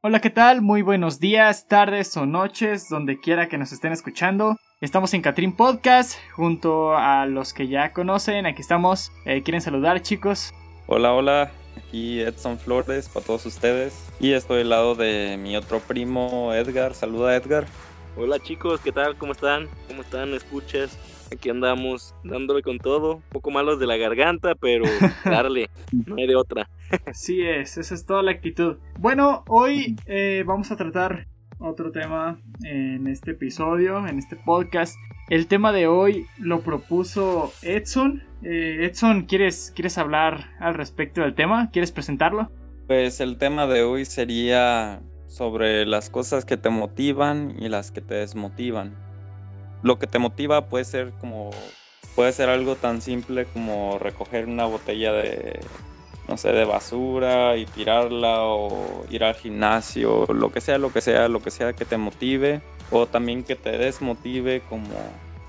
Hola, ¿qué tal? Muy buenos días, tardes o noches, donde quiera que nos estén escuchando. Estamos en Catrín Podcast, junto a los que ya conocen. Aquí estamos. Eh, ¿Quieren saludar, chicos? Hola, hola. Aquí Edson Flores para todos ustedes. Y estoy al lado de mi otro primo, Edgar. Saluda, Edgar. Hola, chicos. ¿Qué tal? ¿Cómo están? ¿Cómo están? ¿Escuchas? Aquí andamos dándole con todo. Un poco malos de la garganta, pero darle. no hay de otra. Así es, esa es toda la actitud. Bueno, hoy eh, vamos a tratar otro tema en este episodio, en este podcast. El tema de hoy lo propuso Edson. Eh, Edson, ¿quieres, ¿quieres hablar al respecto del tema? ¿Quieres presentarlo? Pues el tema de hoy sería sobre las cosas que te motivan y las que te desmotivan. Lo que te motiva puede ser como puede ser algo tan simple como recoger una botella de no sé, de basura y tirarla o ir al gimnasio, lo que sea, lo que sea, lo que sea que te motive o también que te desmotive como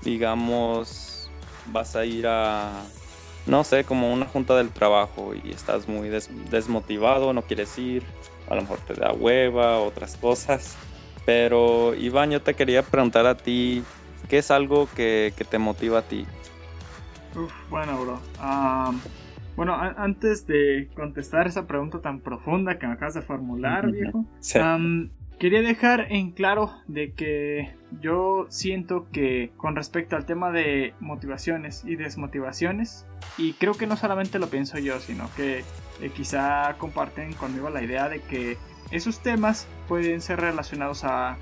digamos vas a ir a no sé, como una junta del trabajo y estás muy desmotivado, no quieres ir, a lo mejor te da hueva, otras cosas. Pero Iván, yo te quería preguntar a ti, ¿qué es algo que, te motiva a ti? Uf, bueno, bro. Bueno, antes de contestar esa pregunta tan profunda que me acabas de formular, viejo, quería dejar en claro de que yo siento que con respecto al tema de motivaciones y desmotivaciones, y creo que no solamente lo pienso yo, sino que eh, quizá comparten conmigo la idea de que esos temas pueden ser relacionados a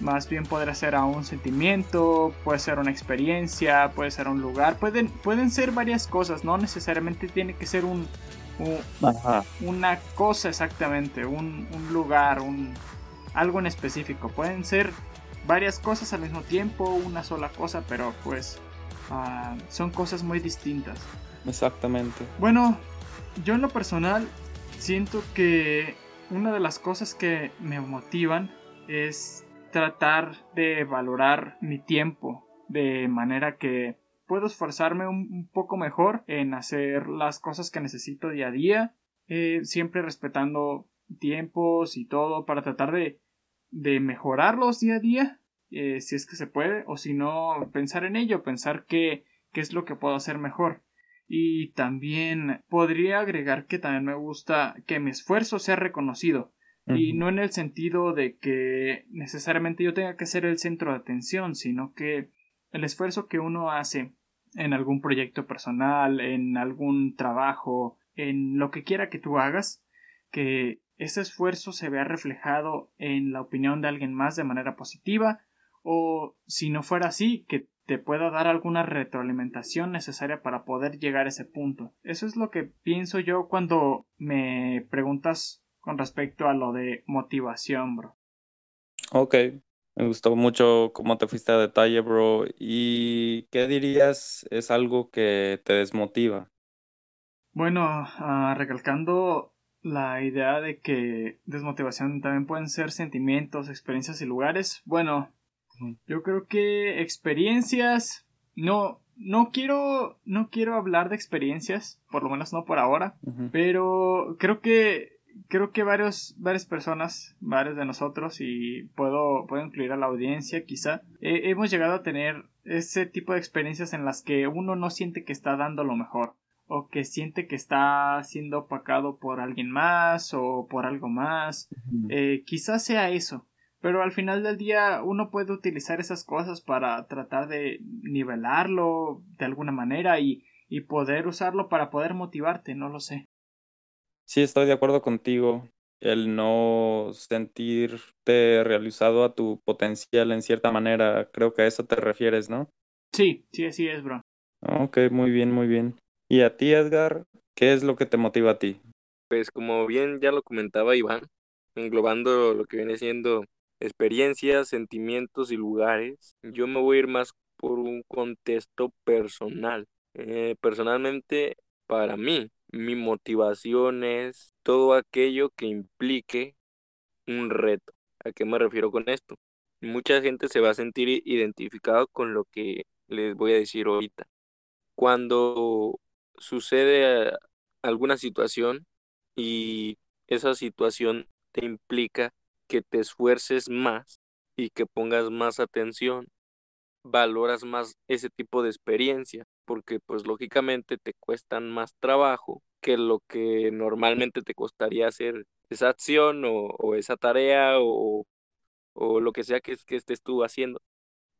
más bien podrá ser a un sentimiento, puede ser una experiencia, puede ser un lugar, pueden, pueden ser varias cosas, no necesariamente tiene que ser un, una cosa exactamente, un, lugar, un, algo en específico, pueden ser varias cosas al mismo tiempo, una sola cosa, pero pues ah, son cosas muy distintas. Exactamente. Bueno, yo en lo personal siento que una de las cosas que me motivan es tratar de valorar mi tiempo de manera que puedo esforzarme un, poco mejor en hacer las cosas que necesito día a día, eh, siempre respetando tiempos y todo para tratar de, de mejorarlos día a día, eh, si es que se puede, o si no, pensar en ello, pensar qué, qué es lo que puedo hacer mejor. Y también podría agregar que también me gusta que mi esfuerzo sea reconocido. Y no en el sentido de que necesariamente yo tenga que ser el centro de atención, sino que el esfuerzo que uno hace en algún proyecto personal, en algún trabajo, en lo que quiera que tú hagas, que ese esfuerzo se vea reflejado en la opinión de alguien más de manera positiva, o si no fuera así, que te pueda dar alguna retroalimentación necesaria para poder llegar a ese punto. Eso es lo que pienso yo cuando me preguntas con respecto a lo de motivación, bro. Ok, me gustó mucho cómo te fuiste a detalle, bro. ¿Y qué dirías es algo que te desmotiva? Bueno, ah, recalcando la idea de que desmotivación también pueden ser sentimientos, experiencias y lugares. Bueno, yo creo que experiencias no no quiero no quiero hablar de experiencias, por lo menos no por ahora, pero creo que creo que varios, varias personas, varios de nosotros, y puedo, puedo incluir a la audiencia quizá, hemos llegado a tener ese tipo de experiencias en las que uno no siente que está dando lo mejor, o que siente que está siendo opacado por alguien más o por algo más. Eh, quizás sea eso. Pero al final del día uno puede utilizar esas cosas para tratar de nivelarlo de alguna manera y, y poder usarlo para poder motivarte, no lo sé. Sí, estoy de acuerdo contigo. El no sentirte realizado a tu potencial en cierta manera, creo que a eso te refieres, ¿no? Sí, sí, así es, bro. Ok, muy bien, muy bien. ¿Y a ti, Edgar? ¿Qué es lo que te motiva a ti? Pues como bien ya lo comentaba Iván, englobando lo que viene siendo experiencias, sentimientos y lugares, yo me voy a ir más por un contexto personal. Eh, personalmente, para mí, mi motivación es todo aquello que implique un reto. ¿A qué me refiero con esto? Mucha gente se va a sentir identificado con lo que les voy a decir ahorita. Cuando sucede alguna situación y esa situación te implica que te esfuerces más y que pongas más atención, valoras más ese tipo de experiencia, porque pues lógicamente te cuestan más trabajo que lo que normalmente te costaría hacer esa acción o, esa tarea o, lo que sea que, que estés tú haciendo.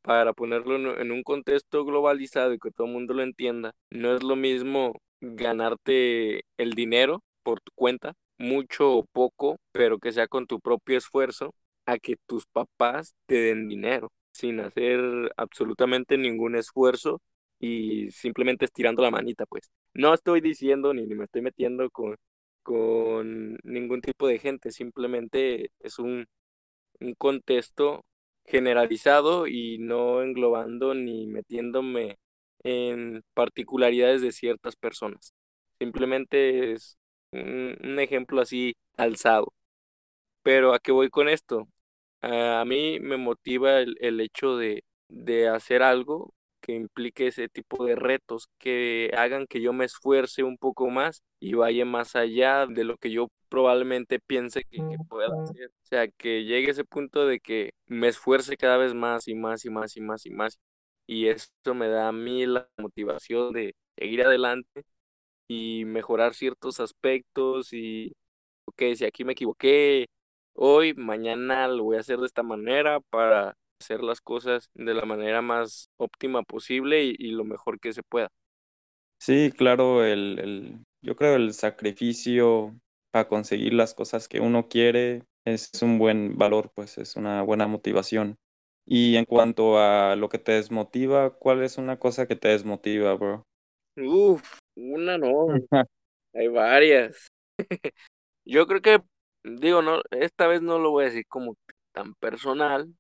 Para ponerlo en un contexto globalizado y que todo el mundo lo entienda, no es lo mismo ganarte el dinero por tu cuenta, mucho o poco, pero que sea con tu propio esfuerzo, a que tus papás te den dinero sin hacer absolutamente ningún esfuerzo y simplemente estirando la manita, pues. No estoy diciendo ni, me estoy metiendo con, con ningún tipo de gente, simplemente es un, un contexto generalizado y no englobando ni metiéndome en particularidades de ciertas personas. Simplemente es un, ejemplo así alzado. Pero ¿a qué voy con esto? A mí me motiva el, el hecho de, de hacer algo que implique ese tipo de retos, que hagan que yo me esfuerce un poco más y vaya más allá de lo que yo probablemente piense que, que, pueda hacer. O sea, que llegue ese punto de que me esfuerce cada vez más y más y más y más y más. Y esto me da a mí la motivación de seguir adelante y mejorar ciertos aspectos y, ok, si aquí me equivoqué hoy, mañana lo voy a hacer de esta manera para hacer las cosas de la manera más óptima posible y, lo mejor que se pueda. Sí, claro, el, el, yo creo el sacrificio para conseguir las cosas que uno quiere es un buen valor, pues es una buena motivación. Y en cuanto a lo que te desmotiva, ¿cuál es una cosa que te desmotiva, bro? Uf, una no, hay varias. Yo creo que, digo, no, esta vez no lo voy a decir como tan personal,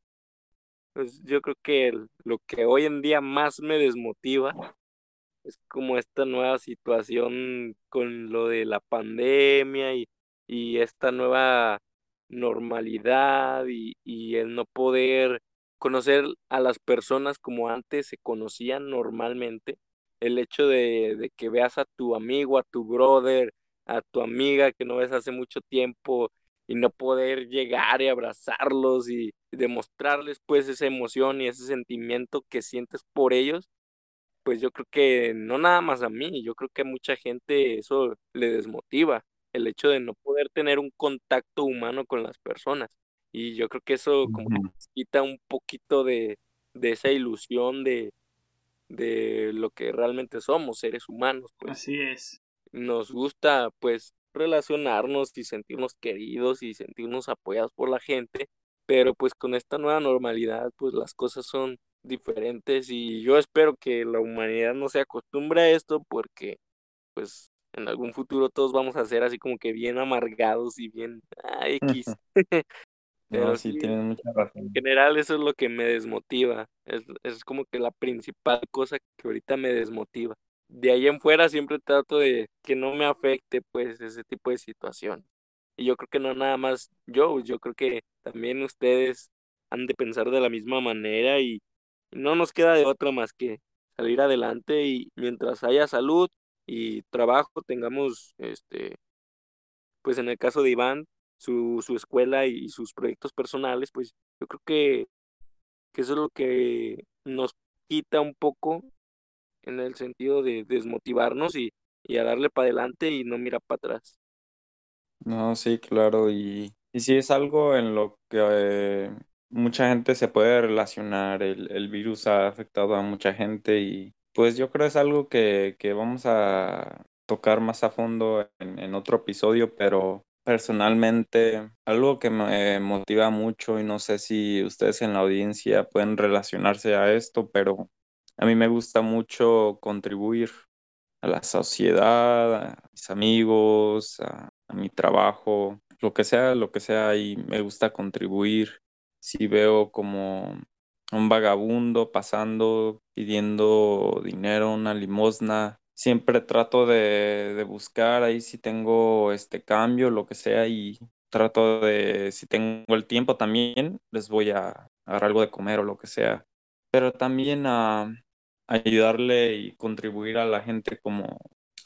pues yo creo que lo que hoy en día más me desmotiva es como esta nueva situación con lo de la pandemia y, y esta nueva normalidad y, y el no poder conocer a las personas como antes se conocían normalmente. El hecho de, de que veas a tu amigo, a tu brother, a tu amiga que no ves hace mucho tiempo y no poder llegar y abrazarlos y demostrarles pues esa emoción y ese sentimiento que sientes por ellos, pues yo creo que no nada más a mí, yo creo que a mucha gente eso le desmotiva, el hecho de no poder tener un contacto humano con las personas. Y yo creo que eso como que quita un poquito de, de esa ilusión de, de lo que realmente somos, seres humanos. Pues. Así es. Nos gusta pues relacionarnos y sentirnos queridos y sentirnos apoyados por la gente, pero pues con esta nueva normalidad pues las cosas son diferentes y yo espero que la humanidad no se acostumbre a esto porque pues en algún futuro todos vamos a ser así como que bien amargados y bien ah, X. Pero sí, tienen mucha razón. En general eso es lo que me desmotiva, es, es como que la principal cosa que ahorita me desmotiva de ahí en fuera siempre trato de que no me afecte pues ese tipo de situación. Y yo creo que no nada más yo, yo creo que también ustedes han de pensar de la misma manera y no nos queda de otra más que salir adelante y mientras haya salud y trabajo tengamos este pues en el caso de Iván su, su escuela y sus proyectos personales pues yo creo que, que eso es lo que nos quita un poco en el sentido de desmotivarnos y, y a darle para adelante y no mirar para atrás. No, sí, claro, y, y sí es algo en lo que eh, mucha gente se puede relacionar, el, el, virus ha afectado a mucha gente y pues yo creo es algo que, que vamos a tocar más a fondo en, en otro episodio, pero personalmente algo que me motiva mucho y no sé si ustedes en la audiencia pueden relacionarse a esto, pero a mí me gusta mucho contribuir a la sociedad, a mis amigos, a, mi trabajo, lo que sea, lo que sea, y me gusta contribuir. Si veo como un vagabundo pasando pidiendo dinero, una limosna, siempre trato de, de, buscar ahí si tengo este cambio, lo que sea, y trato de, si tengo el tiempo también, les voy a dar algo de comer o lo que sea. Pero también a, ayudarle y contribuir a la gente como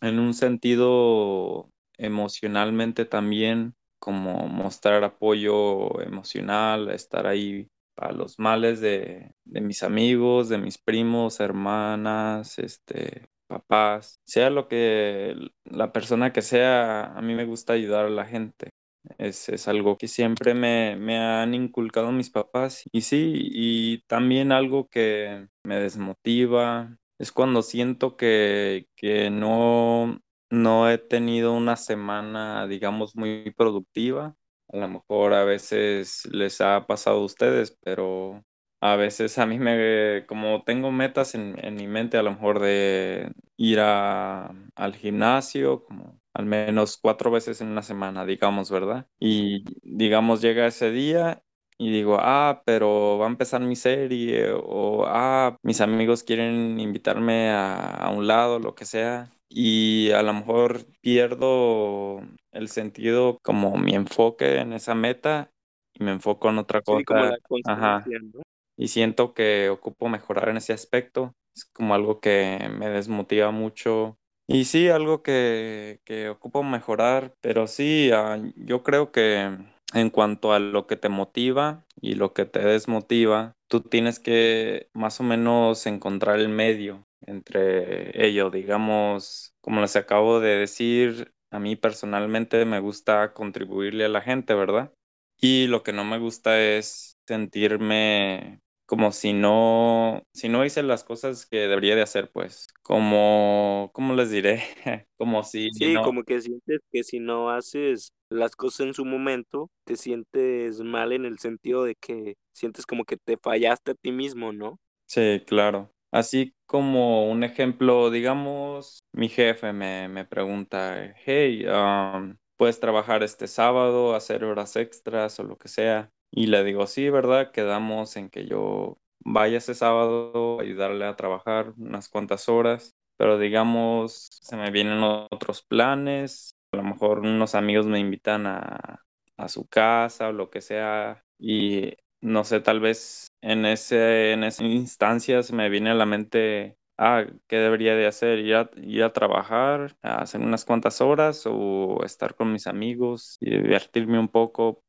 en un sentido emocionalmente también, como mostrar apoyo emocional, estar ahí para los males de, de mis amigos, de mis primos, hermanas, este, papás, sea lo que la persona que sea, a mí me gusta ayudar a la gente. Es, es algo que siempre me, me, han inculcado mis papás y sí, y también algo que me desmotiva es cuando siento que, que no, no he tenido una semana, digamos, muy productiva. A lo mejor a veces les ha pasado a ustedes, pero a veces a mí me, como tengo metas en, en mi mente, a lo mejor de ir a, al gimnasio, como al menos cuatro veces en una semana, digamos, ¿verdad? Y digamos, llega ese día y digo, ah, pero va a empezar mi serie, o ah, mis amigos quieren invitarme a, a un lado, lo que sea, y a lo mejor pierdo el sentido como mi enfoque en esa meta y me enfoco en otra cosa. Sí, como la Ajá. constancia, ¿no? Y siento que ocupo mejorar en ese aspecto. Es como algo que me desmotiva mucho. Y sí, algo que, que ocupo mejorar, pero sí, ah, yo creo que en cuanto a lo que te motiva y lo que te desmotiva, tú tienes que más o menos encontrar el medio entre ello. Digamos, como les acabo de decir, a mí personalmente me gusta contribuirle a la gente, ¿verdad? Y lo que no me gusta es sentirme como si no, si no hice las cosas que debería de hacer, pues, como, ¿cómo les diré? como si Sí, no, como que sientes que si no haces las cosas en su momento, te sientes mal en el sentido de que sientes como que te fallaste a ti mismo, ¿no? sí, claro. Así como un ejemplo, digamos, mi jefe me, me pregunta, hey, um, ¿puedes trabajar este sábado, hacer horas extras o lo que sea? Y le digo, sí, ¿verdad? Quedamos en que yo vaya ese sábado ayudarle a trabajar unas cuantas horas, pero digamos, se me vienen otros planes, a lo mejor unos amigos me invitan a, a su casa o lo que sea, y no sé, tal vez en ese, en esa instancia se me viene a la mente, ah, ¿qué debería de hacer? Ir a, ir a trabajar, a hacer unas cuantas horas o estar con mis amigos y divertirme un poco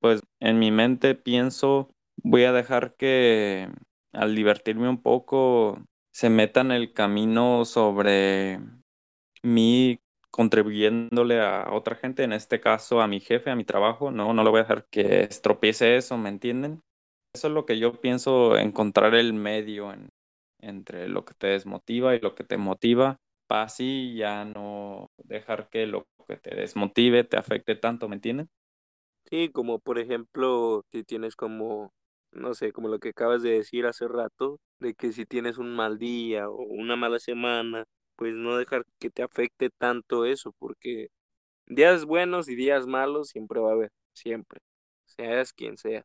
pues en mi mente pienso, voy a dejar que al divertirme un poco se meta en el camino sobre mí contribuyéndole a otra gente, en este caso a mi jefe, a mi trabajo, no, no le voy a dejar que estropiece eso, ¿me entienden? Eso es lo que yo pienso, encontrar el medio en- entre lo que te desmotiva y lo que te motiva, para así ya no dejar que lo que te desmotive te afecte tanto, ¿me entienden? Sí, como por ejemplo, si tienes como, no sé, como lo que acabas de decir hace rato, de que si tienes un mal día o una mala semana, pues no dejar que te afecte tanto eso, porque días buenos y días malos siempre va a haber, siempre, seas quien sea.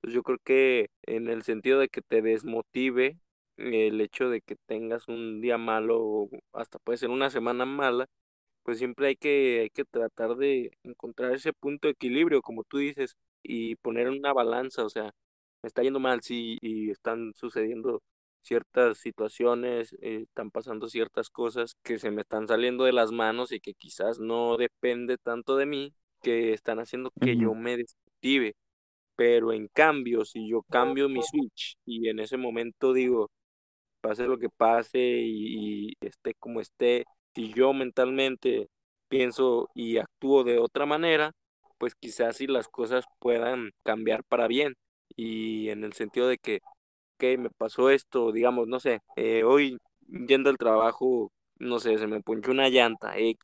Pues yo creo que en el sentido de que te desmotive el hecho de que tengas un día malo o hasta puede ser una semana mala, pues siempre hay que, hay que tratar de encontrar ese punto de equilibrio, como tú dices, y poner una balanza, o sea, me está yendo mal, sí, y están sucediendo ciertas situaciones, eh, están pasando ciertas cosas que se me están saliendo de las manos y que quizás no depende tanto de mí, que están haciendo que yo me desmotive. Pero en cambio, si yo cambio mi switch y en ese momento digo, pase lo que pase y, y esté como esté, si yo mentalmente pienso y actúo de otra manera, pues quizás si las cosas puedan cambiar para bien. Y en el sentido de que, ok, me pasó esto, digamos, no sé, eh, hoy yendo al trabajo, no sé, se me ponchó una llanta, X,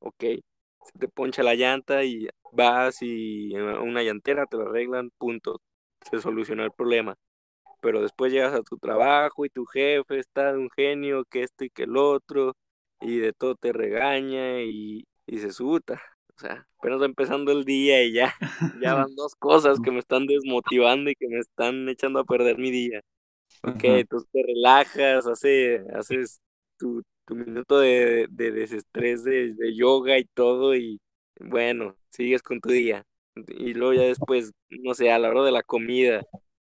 ok, se te poncha la llanta y vas y una llantera te lo arreglan, punto, se solucionó el problema pero después llegas a tu trabajo y tu jefe está de un genio, que esto y que el otro, y de todo te regaña y, y se suta. O sea, apenas va empezando el día y ya, ya van dos cosas que me están desmotivando y que me están echando a perder mi día. Ok, entonces te relajas, hace, haces tu, tu minuto de, de desestrés de, de yoga y todo y bueno, sigues con tu día. Y luego ya después, no sé, a la hora de la comida,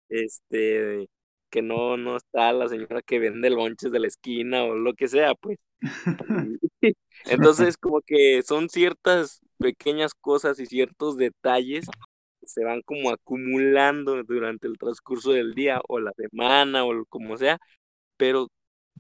este, que no, no está la señora que vende lonches de la esquina o lo que sea, pues. Entonces, como que son ciertas pequeñas cosas y ciertos detalles se van como acumulando durante el transcurso del día o la semana o como sea, pero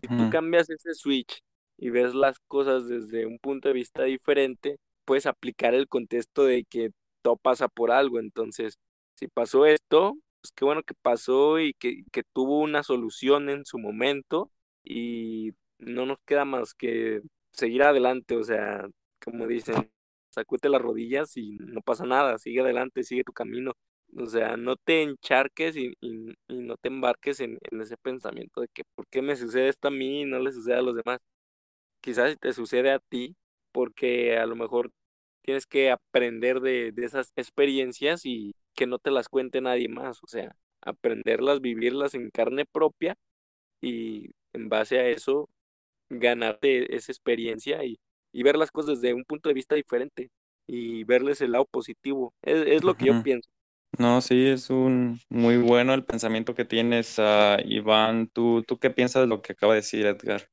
si tú cambias ese switch y ves las cosas desde un punto de vista diferente, puedes aplicar el contexto de que todo pasa por algo. Entonces, si pasó esto, pues qué bueno que pasó y que, que tuvo una solución en su momento y no nos queda más que seguir adelante, o sea, como dicen, sacúete las rodillas y no pasa nada, sigue adelante, sigue tu camino. O sea, no te encharques y, y, no te embarques en, en, ese pensamiento de que ¿por qué me sucede esto a mí y no le sucede a los demás? Quizás te sucede a ti porque a lo mejor tienes que aprender de, de esas experiencias y que no te las cuente nadie más, o sea, aprenderlas, vivirlas en carne propia y en base a eso ganarte esa experiencia y, y ver las cosas desde un punto de vista diferente y verles el lado positivo. Es, lo que yo pienso. No, sí, es un muy bueno el pensamiento que tienes, uh, Iván. ¿Tú, ¿Tú qué piensas de lo que acaba de decir Edgar?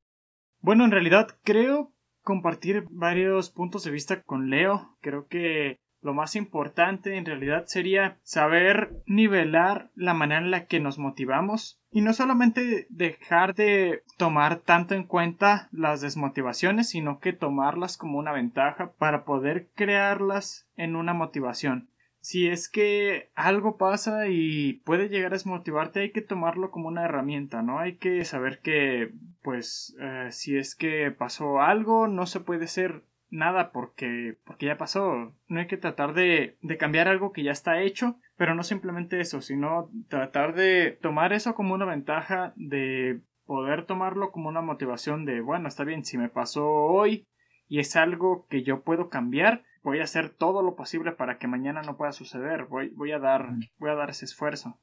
Bueno, en realidad creo compartir varios puntos de vista con Leo. Creo que lo más importante en realidad sería saber nivelar la manera en la que nos motivamos y no solamente dejar de tomar tanto en cuenta las desmotivaciones, sino que tomarlas como una ventaja para poder crearlas en una motivación si es que algo pasa y puede llegar a desmotivarte, hay que tomarlo como una herramienta, ¿no? Hay que saber que, pues, eh, si es que pasó algo, no se puede hacer nada porque, porque ya pasó. No hay que tratar de, de cambiar algo que ya está hecho, pero no simplemente eso, sino tratar de tomar eso como una ventaja, de poder tomarlo como una motivación de, bueno, está bien, si me pasó hoy y es algo que yo puedo cambiar, voy a hacer todo lo posible para que mañana no pueda suceder. Voy, voy a dar, voy a dar ese esfuerzo.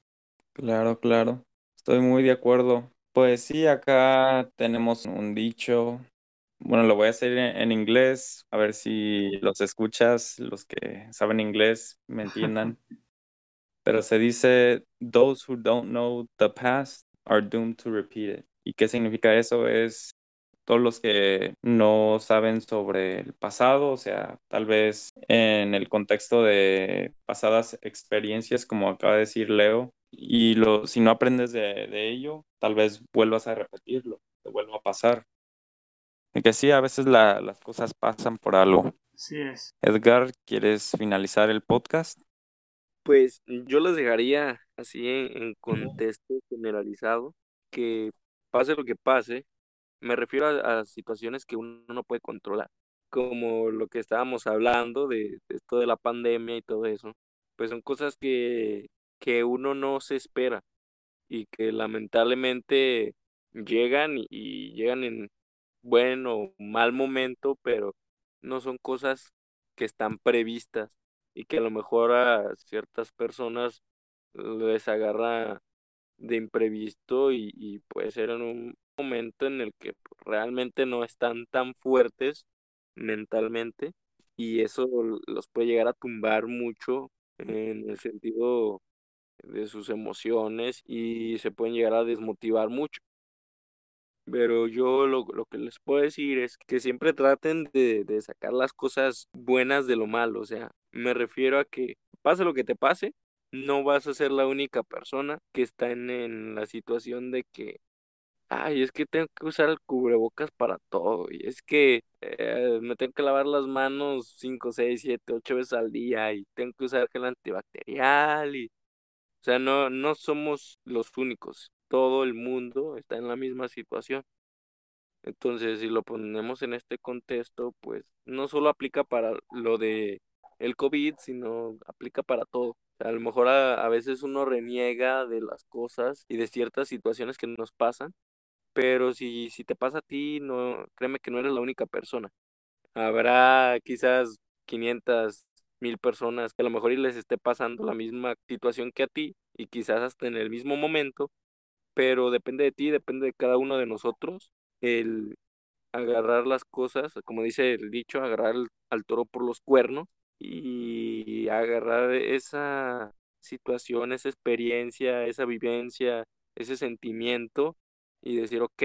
Claro, claro. Estoy muy de acuerdo. Pues sí, acá tenemos un dicho. Bueno, lo voy a hacer en, inglés, a ver si los escuchas, los que saben inglés, me entiendan. Pero se dice, those who don't know the past are doomed to repeat it. ¿Y qué significa eso? Es todos los que no saben sobre el pasado, o sea, tal vez en el contexto de pasadas experiencias, como acaba de decir Leo, y lo, si no aprendes de, ello, tal vez vuelvas a repetirlo, te vuelva a pasar. Y que sí, a veces las cosas pasan por algo. Sí es. Edgar, ¿quieres finalizar el podcast? Pues yo les dejaría así en contexto generalizado que pase lo que pase, me refiero a, situaciones que uno no puede controlar, como lo que estábamos hablando de, esto de la pandemia y todo eso. Pues son cosas que, que uno no se espera y que lamentablemente llegan y, llegan en buen o mal momento, pero no son cosas que están previstas y que a lo mejor a ciertas personas les agarra de imprevisto y, y puede ser en un momento en el que realmente no están tan fuertes mentalmente y eso los puede llegar a tumbar mucho en el sentido de sus emociones y se pueden llegar a desmotivar mucho. Pero yo lo, lo que les puedo decir es que siempre traten de, de, sacar las cosas buenas de lo malo. O sea, me refiero a que pase lo que te pase, no vas a ser la única persona que está en, en la situación de que Ay, es que tengo que usar el cubrebocas para todo. Y es que eh, me tengo que lavar las manos 5, 6, 7, 8 veces al día. Y tengo que usar gel antibacterial. Y, o sea, no, no somos los únicos. Todo el mundo está en la misma situación. Entonces, si lo ponemos en este contexto, pues no solo aplica para lo de el COVID, sino aplica para todo. a lo mejor a, a veces uno reniega de las cosas y de ciertas situaciones que nos pasan, pero si, si te pasa a ti, no, créeme que no eres la única persona. Habrá quizás 500 mil personas que a lo mejor les esté pasando la misma situación que a ti y quizás hasta en el mismo momento, pero depende de ti, depende de cada uno de nosotros el agarrar las cosas, como dice el dicho, agarrar al toro por los cuernos y agarrar esa situación, esa experiencia, esa vivencia, ese sentimiento y decir, ok,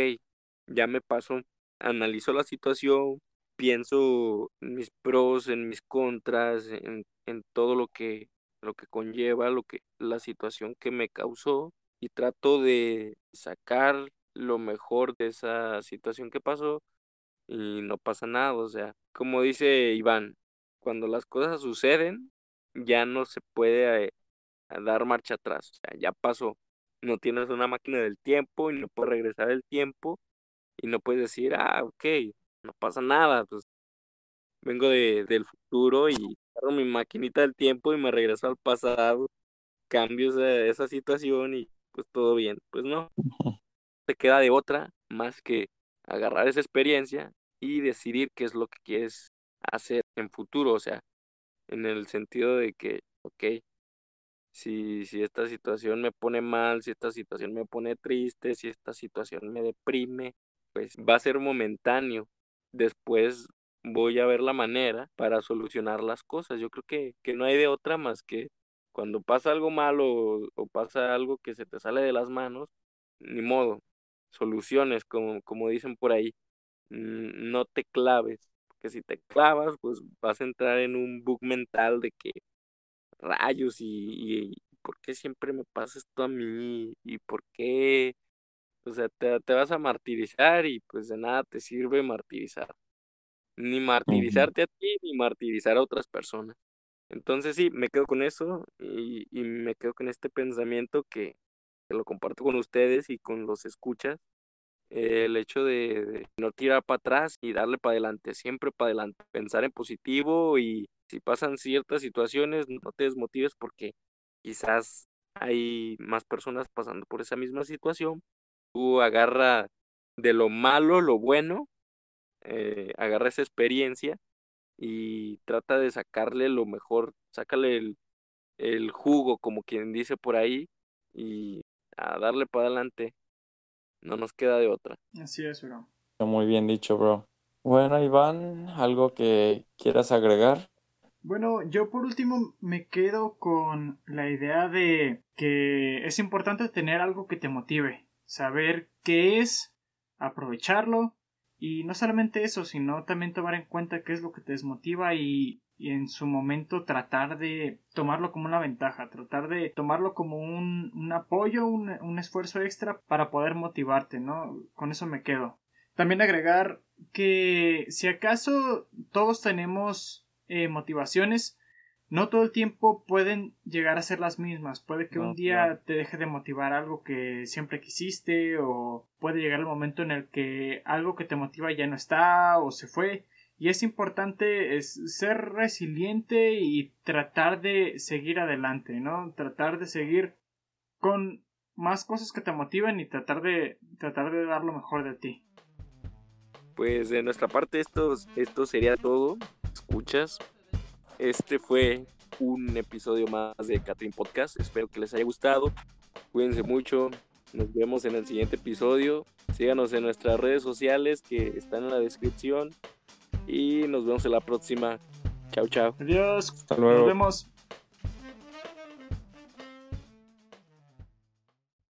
ya me paso, analizo la situación, pienso en mis pros, en mis contras, en, en todo lo que, lo que conlleva, lo que, la situación que me causó y trato de sacar lo mejor de esa situación que pasó y no pasa nada, o sea, como dice Iván, cuando las cosas suceden ya no se puede eh, dar marcha atrás, o sea, ya pasó, no tienes una máquina del tiempo y no puedes regresar el tiempo y no puedes decir, ah, ok, no pasa nada, pues vengo de, del futuro y agarro mi maquinita del tiempo y me regreso al pasado, cambio esa, esa situación y pues todo bien, pues no, te queda de otra más que agarrar esa experiencia y decidir qué es lo que quieres hacer en futuro, o sea, en el sentido de que, ok, si, si esta situación me pone mal, si esta situación me pone triste, si esta situación me deprime, pues va a ser momentáneo. Después voy a ver la manera para solucionar las cosas. Yo creo que, que no hay de otra más que cuando pasa algo malo o, pasa algo que se te sale de las manos, ni modo, soluciones, como, como dicen por ahí, no te claves, porque si te clavas, pues vas a entrar en un bug mental de que rayos y, y por qué siempre me pasa esto a mí y por qué, o sea, te, te vas a martirizar y pues de nada te sirve martirizar, ni martirizarte a ti ni martirizar a otras personas. Entonces sí, me quedo con eso y, y me quedo con este pensamiento que, lo comparto con ustedes y con los escuchas, el hecho de, no tirar para atrás y darle para adelante, siempre para adelante, pensar en positivo y si pasan ciertas situaciones, no te desmotives porque quizás hay más personas pasando por esa misma situación. Tú agarra de lo malo lo bueno, eh, agarra esa experiencia y trata de sacarle lo mejor, sácale el, el jugo, como quien dice por ahí, y a darle para adelante. No nos queda de otra. Así es, bro. Muy bien dicho, bro. Bueno, Iván, ¿algo que quieras agregar? Bueno, yo por último me quedo con la idea de que es importante tener algo que te motive, saber qué es, aprovecharlo y no solamente eso, sino también tomar en cuenta qué es lo que te desmotiva y, en su momento tratar de tomarlo como una ventaja, tratar de tomarlo como un, un apoyo, un, un esfuerzo extra para poder motivarte, ¿no? Con eso me quedo. También agregar que si acaso todos tenemos eh, motivaciones, no todo el tiempo pueden llegar a ser las mismas. Puede que un día te deje de motivar algo que siempre quisiste o puede llegar el momento en el que algo que te motiva ya no está o se fue. Y es importante es ser resiliente y tratar de seguir adelante, ¿no? Tratar de seguir con más cosas que te motiven y tratar de tratar de dar lo mejor de ti. Pues de nuestra parte esto, esto sería todo. Escuchas, este fue un episodio más de Catherine Podcast. Espero que les haya gustado. Cuídense mucho. Nos vemos en el siguiente episodio. Síganos en nuestras redes sociales que están en la descripción. Y nos vemos en la próxima. Chao, chao. Adiós. Hasta luego. Nos vemos.